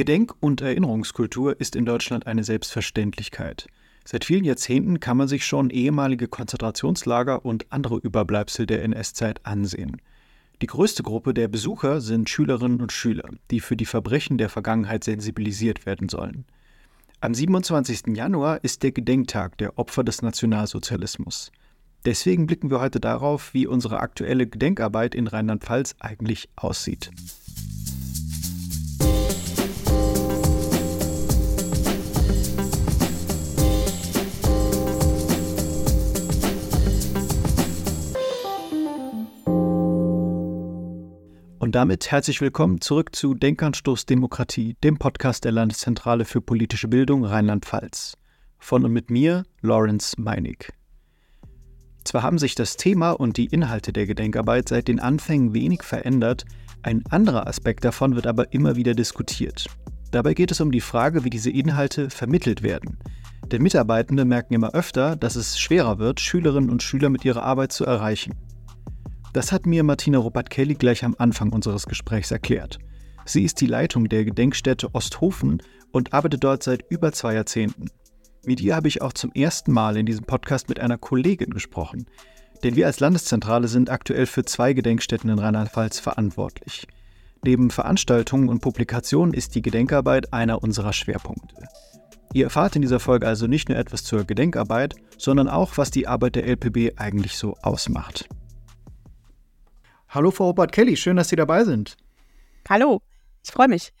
Gedenk- und Erinnerungskultur ist in Deutschland eine Selbstverständlichkeit. Seit vielen Jahrzehnten kann man sich schon ehemalige Konzentrationslager und andere Überbleibsel der NS-Zeit ansehen. Die größte Gruppe der Besucher sind Schülerinnen und Schüler, die für die Verbrechen der Vergangenheit sensibilisiert werden sollen. Am 27. Januar ist der Gedenktag der Opfer des Nationalsozialismus. Deswegen blicken wir heute darauf, wie unsere aktuelle Gedenkarbeit in Rheinland-Pfalz eigentlich aussieht. Und damit herzlich willkommen zurück zu Denkanstoß Demokratie, dem Podcast der Landeszentrale für politische Bildung Rheinland-Pfalz. Von und mit mir, Lawrence Meinig. Zwar haben sich das Thema und die Inhalte der Gedenkarbeit seit den Anfängen wenig verändert, ein anderer Aspekt davon wird aber immer wieder diskutiert. Dabei geht es um die Frage, wie diese Inhalte vermittelt werden. Denn Mitarbeitende merken immer öfter, dass es schwerer wird, Schülerinnen und Schüler mit ihrer Arbeit zu erreichen. Das hat mir Martina Robert-Kelly gleich am Anfang unseres Gesprächs erklärt. Sie ist die Leitung der Gedenkstätte Osthofen und arbeitet dort seit über zwei Jahrzehnten. Mit ihr habe ich auch zum ersten Mal in diesem Podcast mit einer Kollegin gesprochen. Denn wir als Landeszentrale sind aktuell für zwei Gedenkstätten in Rheinland-Pfalz verantwortlich. Neben Veranstaltungen und Publikationen ist die Gedenkarbeit einer unserer Schwerpunkte. Ihr erfahrt in dieser Folge also nicht nur etwas zur Gedenkarbeit, sondern auch, was die Arbeit der LPB eigentlich so ausmacht. Hallo Frau Robert-Kelly, schön, dass Sie dabei sind. Hallo, ich freue mich.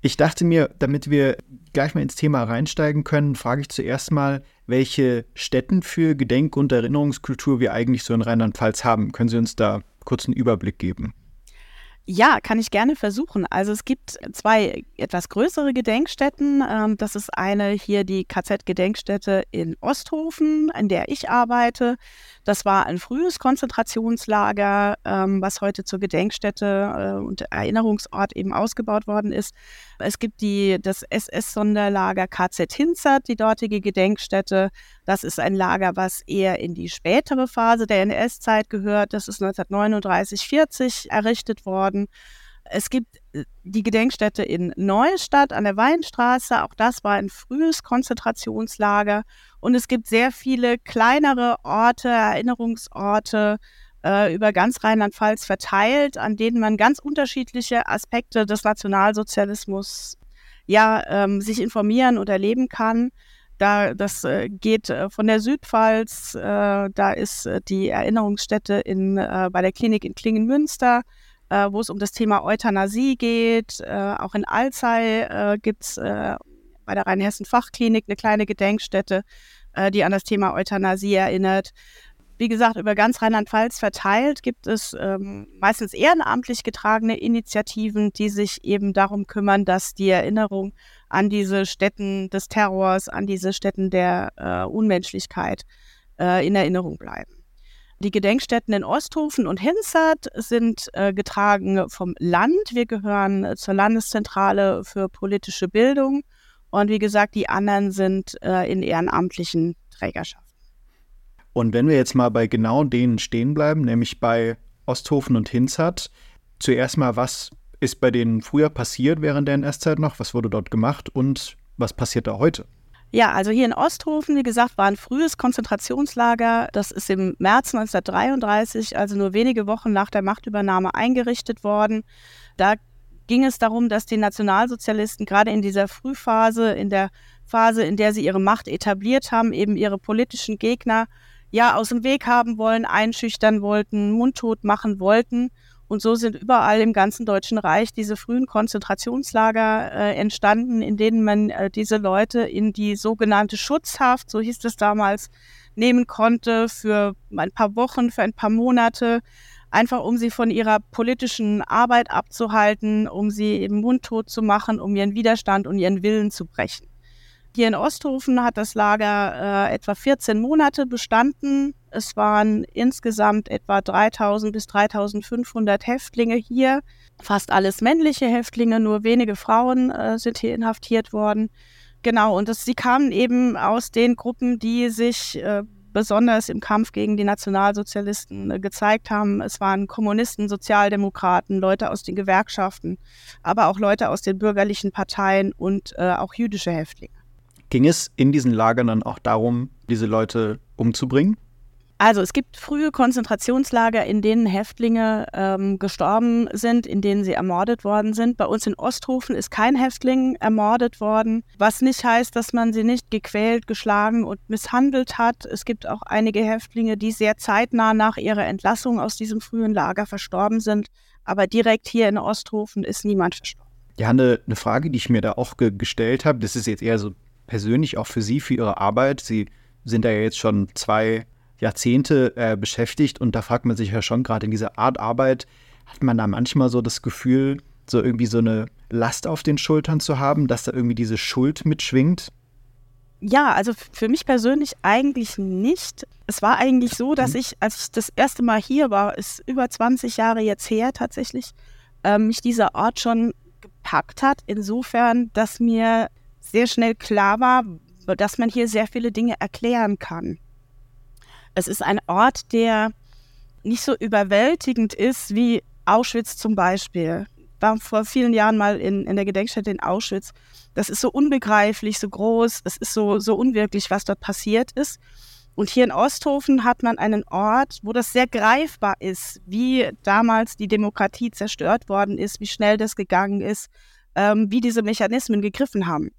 Ich dachte mir, damit wir gleich mal ins Thema reinsteigen können, frage ich zuerst mal, welche Stätten für Gedenk- und Erinnerungskultur wir eigentlich so in Rheinland-Pfalz haben. Können Sie uns da kurz einen Überblick geben? Ja, kann ich gerne versuchen. Also es gibt zwei etwas größere Gedenkstätten. Ähm, das ist eine hier die KZ-Gedenkstätte in Osthofen, in der ich arbeite. Das war ein frühes Konzentrationslager, ähm, was heute zur Gedenkstätte äh, und Erinnerungsort eben ausgebaut worden ist. Es gibt die, das SS-Sonderlager KZ Hinzert, die dortige Gedenkstätte. Das ist ein Lager, was eher in die spätere Phase der NS-Zeit gehört. Das ist 1939, 40 errichtet worden. Es gibt äh, die Gedenkstätte in Neustadt an der Weinstraße. Auch das war ein frühes Konzentrationslager. Und es gibt sehr viele kleinere Orte, Erinnerungsorte äh, über ganz Rheinland-Pfalz verteilt, an denen man ganz unterschiedliche Aspekte des Nationalsozialismus ja, ähm, sich informieren und erleben kann. Da, das äh, geht äh, von der Südpfalz, äh, da ist äh, die Erinnerungsstätte in, bei der Klinik in Klingenmünster äh, wo es um das Thema Euthanasie geht. Äh, auch in Alzey äh, gibt es äh, bei der Rheinhessen-Fachklinik eine kleine Gedenkstätte, äh, die an das Thema Euthanasie erinnert. Wie gesagt, über ganz Rheinland-Pfalz verteilt gibt es ähm, meistens ehrenamtlich getragene Initiativen, die sich eben darum kümmern, dass die Erinnerung an diese Stätten des Terrors, an diese Stätten der äh, Unmenschlichkeit in Erinnerung bleiben. Die Gedenkstätten in Osthofen und Hinzert sind äh, getragen vom Land. Wir gehören äh, zur Landeszentrale für politische Bildung. Und wie gesagt, die anderen sind äh, in ehrenamtlichen Trägerschaften. Und wenn wir jetzt mal bei genau denen stehen bleiben, nämlich bei Osthofen und Hinzert, zuerst mal, was ist bei denen früher passiert während der NS-Zeit noch? Was wurde dort gemacht und was passiert da heute? Ja, also hier in Osthofen, wie gesagt, war ein frühes Konzentrationslager. Das ist im März 1933, also nur wenige Wochen nach der Machtübernahme, eingerichtet worden. Da ging es darum, dass die Nationalsozialisten gerade in dieser Frühphase, in der Phase, in der sie ihre Macht etabliert haben, eben ihre politischen Gegner ja aus dem Weg haben wollen, einschüchtern wollten, mundtot machen wollten. Und so sind überall im ganzen Deutschen Reich diese frühen Konzentrationslager äh, entstanden, in denen man äh, diese Leute in die sogenannte Schutzhaft, so hieß es damals, nehmen konnte für ein paar Wochen, für ein paar Monate, einfach um sie von ihrer politischen Arbeit abzuhalten, um sie eben mundtot zu machen, um ihren Widerstand und ihren Willen zu brechen. Hier in Osthofen hat das Lager äh, etwa 14 Monate bestanden. Es waren insgesamt etwa 3000 bis 3500 Häftlinge hier. Fast alles männliche Häftlinge, nur wenige Frauen äh, sind hier inhaftiert worden. Genau, und das, sie kamen eben aus den Gruppen, die sich äh, besonders im Kampf gegen die Nationalsozialisten äh, gezeigt haben. Es waren Kommunisten, Sozialdemokraten, Leute aus den Gewerkschaften, aber auch Leute aus den bürgerlichen Parteien und äh, auch jüdische Häftlinge. Ging es in diesen Lagern dann auch darum, diese Leute umzubringen? Also es gibt frühe Konzentrationslager, in denen Häftlinge ähm, gestorben sind, in denen sie ermordet worden sind. Bei uns in Osthofen ist kein Häftling ermordet worden, was nicht heißt, dass man sie nicht gequält, geschlagen und misshandelt hat. Es gibt auch einige Häftlinge, die sehr zeitnah nach ihrer Entlassung aus diesem frühen Lager verstorben sind. Aber direkt hier in Osthofen ist niemand verstorben. Ja, eine, eine Frage, die ich mir da auch ge gestellt habe, das ist jetzt eher so persönlich auch für Sie, für Ihre Arbeit. Sie sind da ja jetzt schon zwei Jahrzehnte äh, beschäftigt und da fragt man sich ja schon, gerade in dieser Art Arbeit, hat man da manchmal so das Gefühl, so irgendwie so eine Last auf den Schultern zu haben, dass da irgendwie diese Schuld mitschwingt? Ja, also für mich persönlich eigentlich nicht. Es war eigentlich so, dass mhm. ich, als ich das erste Mal hier war, ist über 20 Jahre jetzt her tatsächlich, äh, mich dieser Ort schon gepackt hat. Insofern, dass mir sehr schnell klar war, dass man hier sehr viele Dinge erklären kann. Es ist ein Ort, der nicht so überwältigend ist wie Auschwitz zum Beispiel. War vor vielen Jahren mal in, in der Gedenkstätte in Auschwitz. Das ist so unbegreiflich, so groß, es ist so, so unwirklich, was dort passiert ist. Und hier in Osthofen hat man einen Ort, wo das sehr greifbar ist, wie damals die Demokratie zerstört worden ist, wie schnell das gegangen ist, ähm, wie diese Mechanismen gegriffen haben.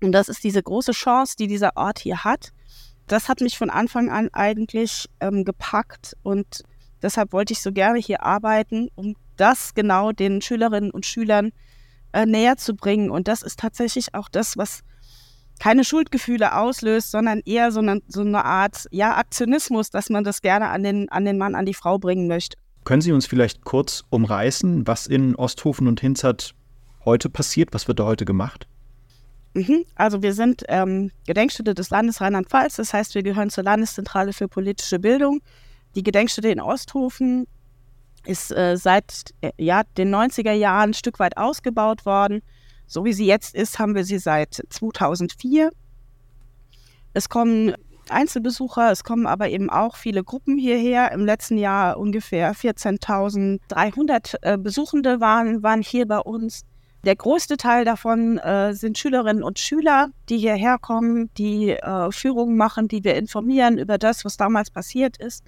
Und das ist diese große Chance, die dieser Ort hier hat das hat mich von Anfang an eigentlich ähm, gepackt und deshalb wollte ich so gerne hier arbeiten, um das genau den Schülerinnen und Schülern äh, näher zu bringen. Und das ist tatsächlich auch das, was keine Schuldgefühle auslöst, sondern eher so eine, so eine Art ja, Aktionismus, dass man das gerne an den, an den Mann, an die Frau bringen möchte. Können Sie uns vielleicht kurz umreißen, was in Osthofen und Hinzert heute passiert? Was wird da heute gemacht? Mhm. Also wir sind ähm, Gedenkstätte des Landes Rheinland-Pfalz, das heißt, wir gehören zur Landeszentrale für politische Bildung. Die Gedenkstätte in Osthofen ist äh, seit äh, ja, den 90er Jahren ein Stück weit ausgebaut worden. So wie sie jetzt ist, haben wir sie seit 2004. Es kommen Einzelbesucher, es kommen aber eben auch viele Gruppen hierher. Im letzten Jahr ungefähr 14.300 äh, Besuchende waren, waren hier bei uns. Der größte Teil davon äh, sind Schülerinnen und Schüler, die hierher kommen, die äh, Führungen machen, die wir informieren über das, was damals passiert ist.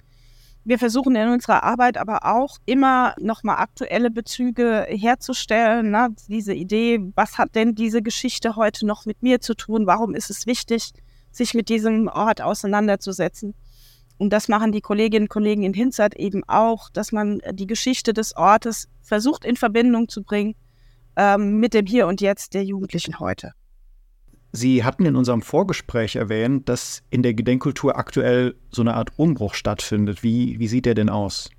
Wir versuchen in unserer Arbeit aber auch immer nochmal aktuelle Bezüge herzustellen. Ne? Diese Idee, was hat denn diese Geschichte heute noch mit mir zu tun? Warum ist es wichtig, sich mit diesem Ort auseinanderzusetzen? Und das machen die Kolleginnen und Kollegen in Hinzert eben auch, dass man die Geschichte des Ortes versucht in Verbindung zu bringen ähm, mit dem Hier und Jetzt der Jugendlichen heute. Sie hatten in unserem Vorgespräch erwähnt, dass in der Gedenkkultur aktuell so eine Art Umbruch stattfindet. Wie, wie sieht der denn aus?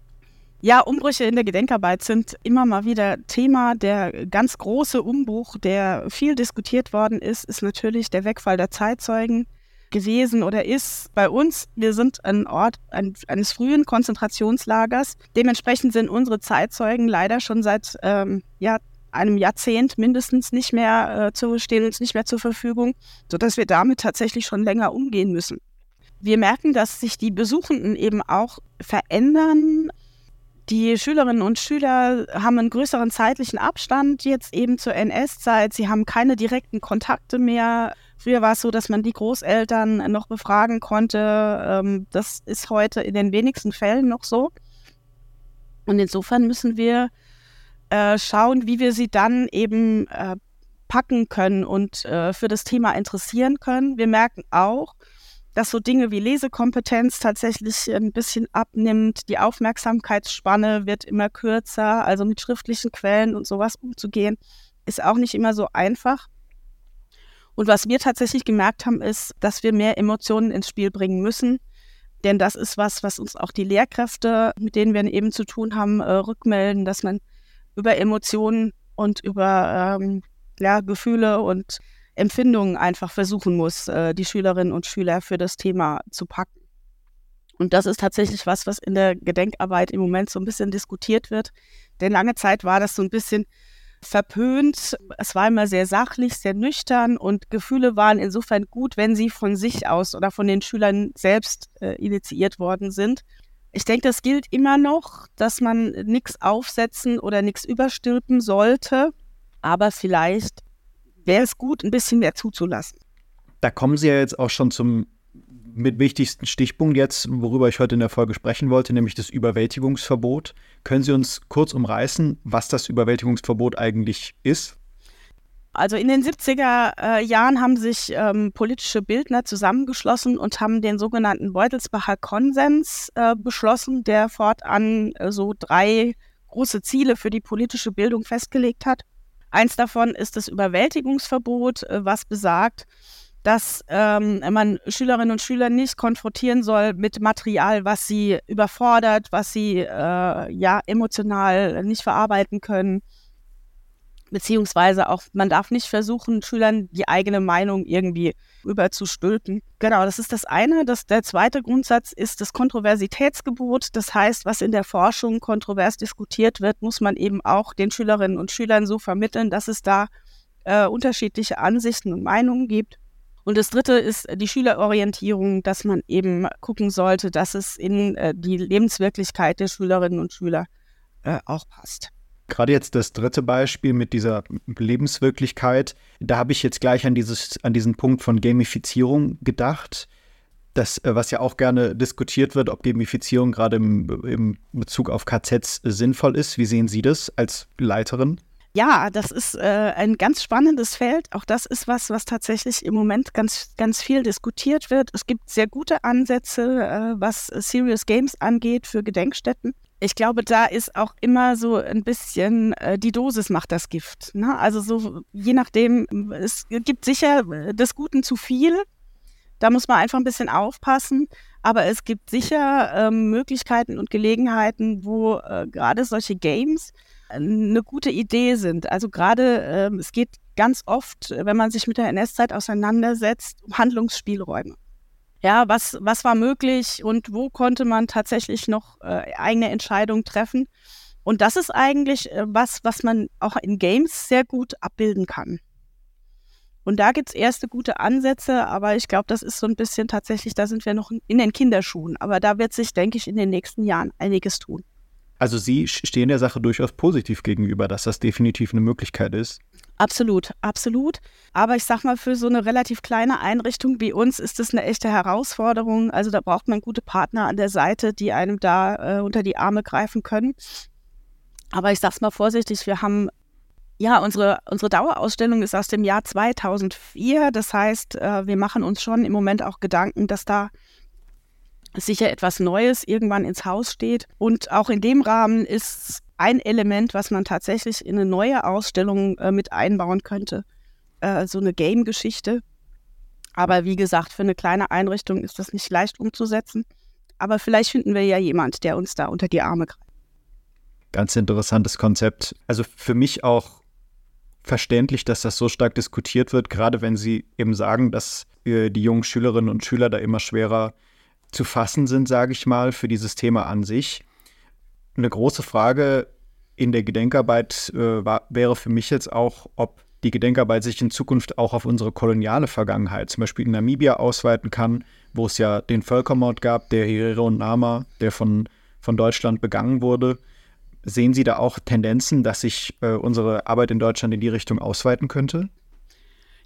Ja, Umbrüche in der Gedenkarbeit sind immer mal wieder Thema. Der ganz große Umbruch, der viel diskutiert worden ist, ist natürlich der Wegfall der Zeitzeugen gewesen oder ist bei uns. Wir sind ein Ort ein, eines frühen Konzentrationslagers. Dementsprechend sind unsere Zeitzeugen leider schon seit ähm, ja, einem Jahrzehnt mindestens nicht mehr äh, zu, stehen uns nicht mehr zur Verfügung, sodass wir damit tatsächlich schon länger umgehen müssen. Wir merken, dass sich die Besuchenden eben auch verändern. Die Schülerinnen und Schüler haben einen größeren zeitlichen Abstand jetzt eben zur NS-Zeit. Sie haben keine direkten Kontakte mehr. Früher war es so, dass man die Großeltern noch befragen konnte. Ähm, das ist heute in den wenigsten Fällen noch so. Und insofern müssen wir äh, schauen, wie wir sie dann eben äh, packen können und äh, für das Thema interessieren können. Wir merken auch, dass so Dinge wie Lesekompetenz tatsächlich ein bisschen abnimmt. Die Aufmerksamkeitsspanne wird immer kürzer, also mit schriftlichen Quellen und sowas umzugehen, ist auch nicht immer so einfach. Und was wir tatsächlich gemerkt haben, ist, dass wir mehr Emotionen ins Spiel bringen müssen. Denn das ist was, was uns auch die Lehrkräfte, mit denen wir eben zu tun haben, äh, rückmelden, dass man über Emotionen und über ähm, ja, Gefühle und Empfindungen einfach versuchen muss, äh, die Schülerinnen und Schüler für das Thema zu packen. Und das ist tatsächlich was, was in der Gedenkarbeit im Moment so ein bisschen diskutiert wird. Denn lange Zeit war das so ein bisschen verpönt. Es war immer sehr sachlich, sehr nüchtern und Gefühle waren insofern gut, wenn sie von sich aus oder von den Schülern selbst äh, initiiert worden sind. Ich denke, das gilt immer noch, dass man nichts aufsetzen oder nichts überstülpen sollte, aber vielleicht wäre es gut, ein bisschen mehr zuzulassen. Da kommen Sie ja jetzt auch schon zum mit wichtigsten Stichpunkt jetzt, worüber ich heute in der Folge sprechen wollte, nämlich das Überwältigungsverbot. Können Sie uns kurz umreißen, was das Überwältigungsverbot eigentlich ist? Also in den 70er äh, Jahren haben sich ähm, politische Bildner zusammengeschlossen und haben den sogenannten Beutelsbacher Konsens äh, beschlossen, der fortan äh, so drei große Ziele für die politische Bildung festgelegt hat. Eins davon ist das Überwältigungsverbot, äh, was besagt, dass ähm, man Schülerinnen und Schüler nicht konfrontieren soll mit Material, was sie überfordert, was sie äh, ja emotional nicht verarbeiten können. Beziehungsweise auch, man darf nicht versuchen, Schülern die eigene Meinung irgendwie überzustülpen. Genau, das ist das eine. Das, der zweite Grundsatz ist das Kontroversitätsgebot. Das heißt, was in der Forschung kontrovers diskutiert wird, muss man eben auch den Schülerinnen und Schülern so vermitteln, dass es da äh, unterschiedliche Ansichten und Meinungen gibt. Und das dritte ist die Schülerorientierung, dass man eben gucken sollte, dass es in äh, die Lebenswirklichkeit der Schülerinnen und Schüler äh, auch passt. Gerade jetzt das dritte Beispiel mit dieser Lebenswirklichkeit, da habe ich jetzt gleich an, dieses, an diesen Punkt von Gamifizierung gedacht. Das, äh, was ja auch gerne diskutiert wird, ob Gamifizierung gerade im, im Bezug auf KZs sinnvoll ist. Wie sehen Sie das als Leiterin? Ja, das ist äh, ein ganz spannendes Feld. Auch das ist was, was tatsächlich im Moment ganz, ganz viel diskutiert wird. Es gibt sehr gute Ansätze, äh, was Serious Games angeht für Gedenkstätten. Ich glaube, da ist auch immer so ein bisschen äh, die Dosis macht das Gift. Ne? Also so je nachdem, es gibt sicher des Guten zu viel. Da muss man einfach ein bisschen aufpassen. Aber es gibt sicher ähm, Möglichkeiten und Gelegenheiten, wo äh, gerade solche Games eine gute Idee sind. Also gerade ähm, es geht ganz oft, wenn man sich mit der NS-Zeit auseinandersetzt, um Handlungsspielräume. Ja, was, was war möglich und wo konnte man tatsächlich noch äh, eigene Entscheidungen treffen? Und das ist eigentlich äh, was, was man auch in Games sehr gut abbilden kann. Und da gibt es erste gute Ansätze, aber ich glaube, das ist so ein bisschen tatsächlich, da sind wir noch in den Kinderschuhen. Aber da wird sich, denke ich, in den nächsten Jahren einiges tun. Also Sie stehen der Sache durchaus positiv gegenüber, dass das definitiv eine Möglichkeit ist. Absolut, absolut. Aber ich sag mal, für so eine relativ kleine Einrichtung wie uns ist das eine echte Herausforderung. Also da braucht man gute Partner an der Seite, die einem da äh, unter die Arme greifen können. Aber ich sag's mal vorsichtig, wir haben ja, unsere, unsere Dauerausstellung ist aus dem Jahr 2004. Das heißt, äh, wir machen uns schon im Moment auch Gedanken, dass da sicher etwas Neues irgendwann ins Haus steht. Und auch in dem Rahmen ist ein Element, was man tatsächlich in eine neue Ausstellung äh, mit einbauen könnte. Äh, so eine Game-Geschichte. Aber wie gesagt, für eine kleine Einrichtung ist das nicht leicht umzusetzen. Aber vielleicht finden wir ja jemand, der uns da unter die Arme greift. Ganz interessantes Konzept. Also für mich auch verständlich, dass das so stark diskutiert wird, gerade wenn Sie eben sagen, dass äh, die jungen Schülerinnen und Schüler da immer schwerer zu fassen sind, sage ich mal, für dieses Thema an sich. Eine große Frage in der Gedenkarbeit äh, war, wäre für mich jetzt auch, ob die Gedenkarbeit sich in Zukunft auch auf unsere koloniale Vergangenheit, zum Beispiel in Namibia, ausweiten kann, wo es ja den Völkermord gab, der Herero und Nama, der von, von Deutschland begangen wurde. Sehen Sie da auch Tendenzen, dass sich äh, unsere Arbeit in Deutschland in die Richtung ausweiten könnte?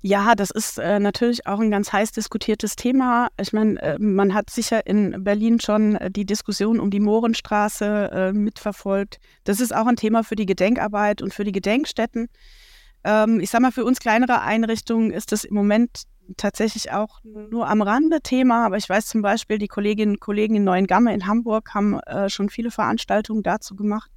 Ja, das ist äh, natürlich auch ein ganz heiß diskutiertes Thema. Ich meine, äh, man hat sicher in Berlin schon äh, die Diskussion um die Mohrenstraße äh, mitverfolgt. Das ist auch ein Thema für die Gedenkarbeit und für die Gedenkstätten. Ähm, ich sage mal, für uns kleinere Einrichtungen ist das im Moment tatsächlich auch nur am Rande Thema. Aber ich weiß zum Beispiel, die Kolleginnen und Kollegen in Neuengamme in Hamburg haben äh, schon viele Veranstaltungen dazu gemacht.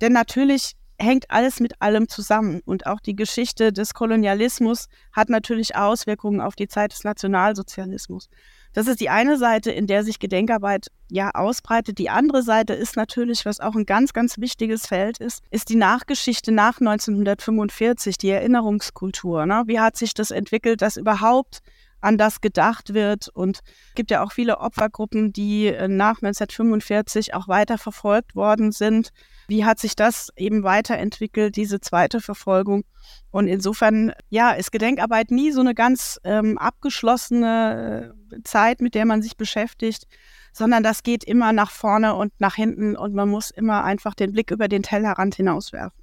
Denn natürlich hängt alles mit allem zusammen. Und auch die Geschichte des Kolonialismus hat natürlich Auswirkungen auf die Zeit des Nationalsozialismus. Das ist die eine Seite, in der sich Gedenkarbeit ja ausbreitet. Die andere Seite ist natürlich, was auch ein ganz, ganz wichtiges Feld ist, ist die Nachgeschichte nach 1945, die Erinnerungskultur. Ne? Wie hat sich das entwickelt, dass überhaupt an das gedacht wird. Und es gibt ja auch viele Opfergruppen, die äh, nach 1945 auch weiter verfolgt worden sind. Wie hat sich das eben weiterentwickelt, diese zweite Verfolgung? Und insofern, ja, ist Gedenkarbeit nie so eine ganz ähm, abgeschlossene äh, Zeit, mit der man sich beschäftigt, sondern das geht immer nach vorne und nach hinten und man muss immer einfach den Blick über den Tellerrand hinauswerfen.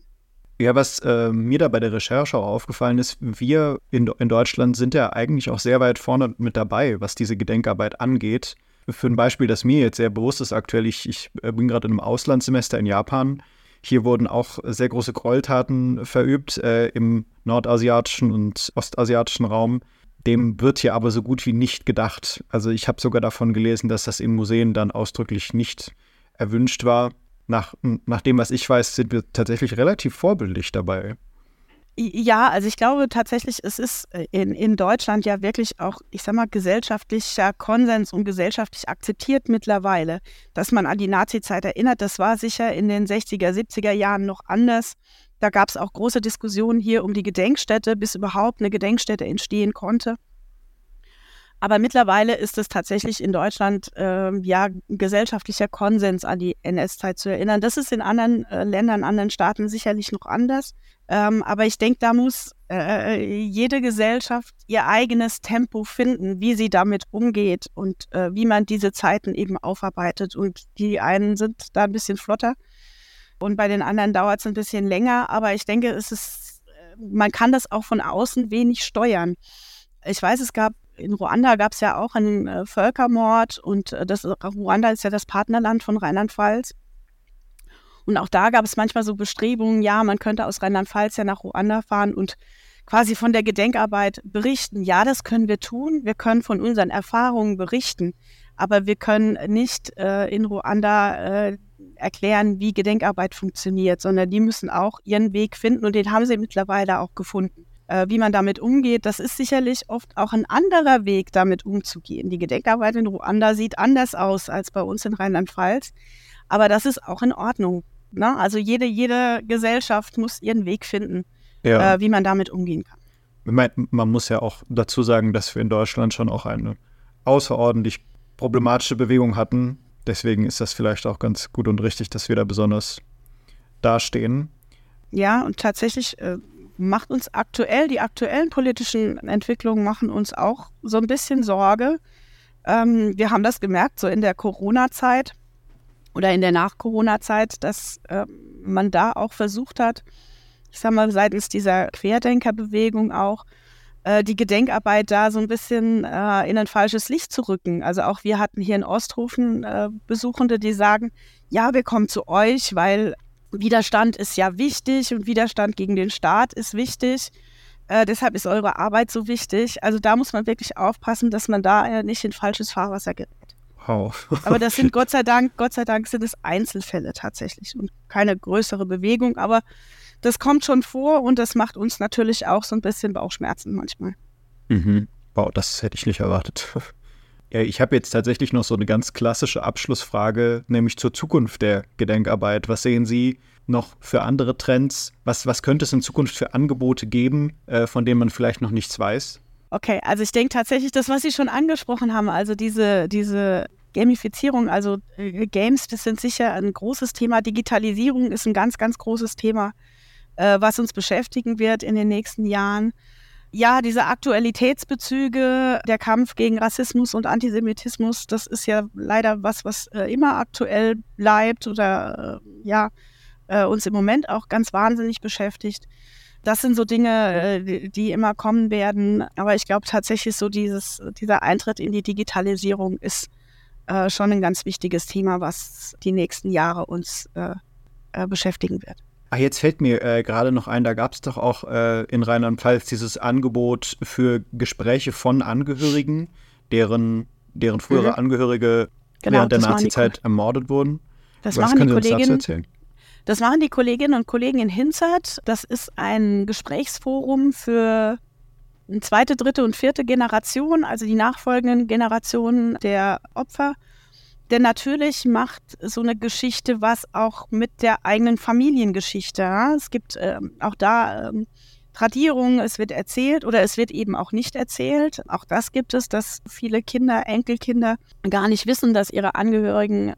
Ja, was äh, mir da bei der Recherche auch aufgefallen ist, wir in, in Deutschland sind ja eigentlich auch sehr weit vorne mit dabei, was diese Gedenkarbeit angeht. Für ein Beispiel, das mir jetzt sehr bewusst ist aktuell, ich, ich äh, bin gerade in einem Auslandssemester in Japan. Hier wurden auch sehr große Gräueltaten verübt äh, im nordasiatischen und ostasiatischen Raum. Dem wird hier aber so gut wie nicht gedacht. Also ich habe sogar davon gelesen, dass das in Museen dann ausdrücklich nicht erwünscht war nach, nach dem, was ich weiß, sind wir tatsächlich relativ vorbildlich dabei. Ja, also ich glaube tatsächlich, es ist äh, in, in Deutschland ja wirklich auch, ich sag mal, gesellschaftlicher Konsens und gesellschaftlich akzeptiert mittlerweile, dass man an die Nazi-Zeit erinnert. Das war sicher in den 60er, 70er Jahren noch anders. Da gab es auch große Diskussionen hier um die Gedenkstätte, bis überhaupt eine Gedenkstätte entstehen konnte. Aber mittlerweile ist es tatsächlich in Deutschland äh, ja gesellschaftlicher Konsens an die NS-Zeit zu erinnern. Das ist in anderen äh, Ländern, anderen Staaten sicherlich noch anders. Ähm, aber ich denke, da muss äh, jede Gesellschaft ihr eigenes Tempo finden, wie sie damit umgeht und äh, wie man diese Zeiten eben aufarbeitet. Und die einen sind da ein bisschen flotter und bei den anderen dauert es ein bisschen länger. Aber ich denke, es ist, äh, man kann das auch von außen wenig steuern. Ich weiß, es gab in Ruanda gab es ja auch einen äh, Völkermord und äh, das Ruanda ist ja das Partnerland von Rheinland-Pfalz. Und auch da gab es manchmal so Bestrebungen, ja, man könnte aus Rheinland-Pfalz ja nach Ruanda fahren und quasi von der Gedenkarbeit berichten. Ja, das können wir tun. Wir können von unseren Erfahrungen berichten. Aber wir können nicht äh, in Ruanda äh, erklären, wie Gedenkarbeit funktioniert, sondern die müssen auch ihren Weg finden und den haben sie mittlerweile auch gefunden äh, wie man damit umgeht. Das ist sicherlich oft auch ein anderer Weg, damit umzugehen. Die Gedenkarbeit in Ruanda sieht anders aus als bei uns in Rheinland-Pfalz, aber das ist auch in Ordnung. Ne? Also jede, jede Gesellschaft muss ihren Weg finden, ja. äh, wie man damit umgehen kann. Man, man muss ja auch dazu sagen, dass wir in Deutschland schon auch eine außerordentlich problematische Bewegung hatten. Deswegen ist das vielleicht auch ganz gut und richtig, dass wir da besonders dastehen. Ja, und tatsächlich äh, macht uns aktuell, die aktuellen politischen Entwicklungen machen uns auch so ein bisschen Sorge. Ähm, wir haben das gemerkt, so in der Corona-Zeit oder in der Nach-Corona-Zeit, dass äh, man da auch versucht hat, ich sag mal, seitens dieser Querdenkerbewegung auch, äh, die Gedenkarbeit da so ein bisschen äh, in ein falsches Licht zu rücken. Also auch wir hatten hier in Osthofen äh, Besuchende, die sagen, ja, wir kommen zu euch, weil Widerstand ist ja wichtig und Widerstand gegen den Staat ist wichtig. Äh, deshalb ist eure Arbeit so wichtig. Also da muss man wirklich aufpassen, dass man da äh, nicht in falsches Fahrwasser gerät. Wow. aber das sind Gott sei Dank, Gott sei Dank sind es Einzelfälle tatsächlich und keine größere Bewegung. Aber das kommt schon vor und das macht uns natürlich auch so ein bisschen Bauchschmerzen manchmal. Mhm. Wow, das hätte ich nicht erwartet. Ich habe jetzt tatsächlich noch so eine ganz klassische Abschlussfrage, nämlich zur Zukunft der Gedenkarbeit. Was sehen Sie noch für andere Trends? Was, was könnte es in Zukunft für Angebote geben, äh, von denen man vielleicht noch nichts weiß? Okay, also ich denke tatsächlich, das, was Sie schon angesprochen haben, also diese, diese Gamifizierung, also äh, Games, das sind sicher ein großes Thema. Digitalisierung ist ein ganz, ganz großes Thema, äh, was uns beschäftigen wird in den nächsten Jahren ja, diese Aktualitätsbezüge, der Kampf gegen Rassismus und Antisemitismus, das ist ja leider was, was äh, immer aktuell bleibt oder äh, ja, äh, uns im Moment auch ganz wahnsinnig beschäftigt. Das sind so Dinge, äh, die immer kommen werden. Aber ich glaube tatsächlich so dieses, dieser Eintritt in die Digitalisierung ist äh, schon ein ganz wichtiges Thema, was die nächsten Jahre uns äh, beschäftigen wird. Ach, jetzt fällt mir äh, gerade noch ein, da gab es doch auch äh, in Rheinland-Pfalz dieses Angebot für Gespräche von Angehörigen, deren, deren frühere mhm. Angehörige genau, während der Nazi-Zeit ermordet wurden. Das Was machen die Kolleginnen. Das machen die Kolleginnen und Kollegen in Hinzert. Das ist ein Gesprächsforum für eine zweite, dritte und vierte Generation, also die nachfolgenden Generationen der Opfer. Denn natürlich macht so eine Geschichte was auch mit der eigenen Familiengeschichte. Es gibt ähm, auch da ähm, Tradierung, es wird erzählt oder es wird eben auch nicht erzählt. Auch das gibt es, dass viele Kinder, Enkelkinder gar nicht wissen, dass ihre Angehörigen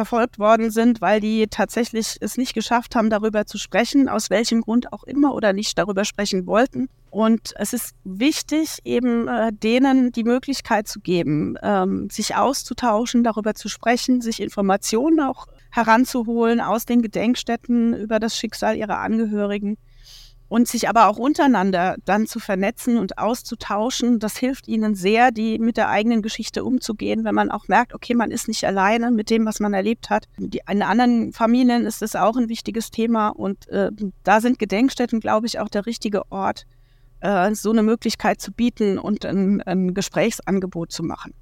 verfolgt worden sind, weil die tatsächlich es nicht geschafft haben, darüber zu sprechen, aus welchem Grund auch immer oder nicht darüber sprechen wollten. Und es ist wichtig, eben äh, denen die Möglichkeit zu geben, ähm, sich auszutauschen, darüber zu sprechen, sich Informationen auch heranzuholen aus den Gedenkstätten über das Schicksal ihrer Angehörigen und sich aber auch untereinander dann zu vernetzen und auszutauschen. Das hilft ihnen sehr, die mit der eigenen Geschichte umzugehen, wenn man auch merkt, okay, man ist nicht alleine mit dem, was man erlebt hat. In anderen Familien ist es auch ein wichtiges Thema und äh, da sind Gedenkstätten, glaube ich, auch der richtige Ort, äh, so eine Möglichkeit zu bieten und ein, ein Gesprächsangebot zu machen.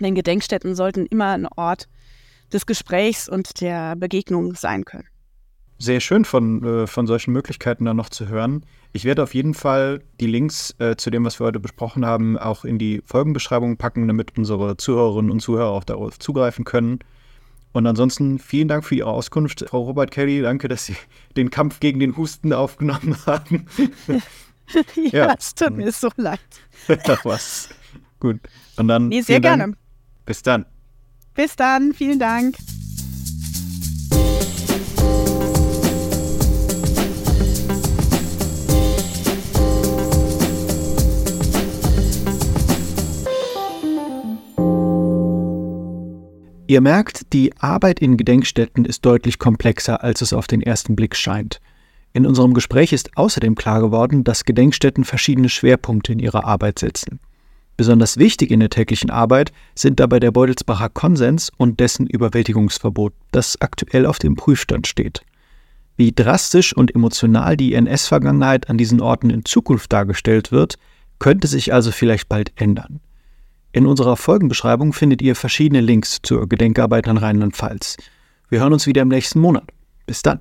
Denn Gedenkstätten sollten immer ein Ort des Gesprächs und der Begegnung sein können sehr schön von, äh, von solchen Möglichkeiten da noch zu hören. Ich werde auf jeden Fall die Links äh, zu dem, was wir heute besprochen haben, auch in die Folgenbeschreibung packen, damit unsere Zuhörerinnen und Zuhörer auch darauf zugreifen können. Und ansonsten vielen Dank für Ihre Auskunft, Frau Robert Kelly. Danke, dass Sie den Kampf gegen den Husten aufgenommen haben. ja, ja, es tut mir so leid. Ach was. Gut. Und dann. Nee, sehr gerne. Dank. Bis dann. Bis dann. Vielen Dank. Ihr merkt, die Arbeit in Gedenkstätten ist deutlich komplexer, als es auf den ersten Blick scheint. In unserem Gespräch ist außerdem klar geworden, dass Gedenkstätten verschiedene Schwerpunkte in ihrer Arbeit setzen. Besonders wichtig in der täglichen Arbeit sind dabei der Beutelsbacher Konsens und dessen Überwältigungsverbot, das aktuell auf dem Prüfstand steht. Wie drastisch und emotional die NS-Vergangenheit an diesen Orten in Zukunft dargestellt wird, könnte sich also vielleicht bald ändern. In unserer Folgenbeschreibung findet ihr verschiedene Links zur Gedenkarbeit an Rheinland-Pfalz. Wir hören uns wieder im nächsten Monat. Bis dann.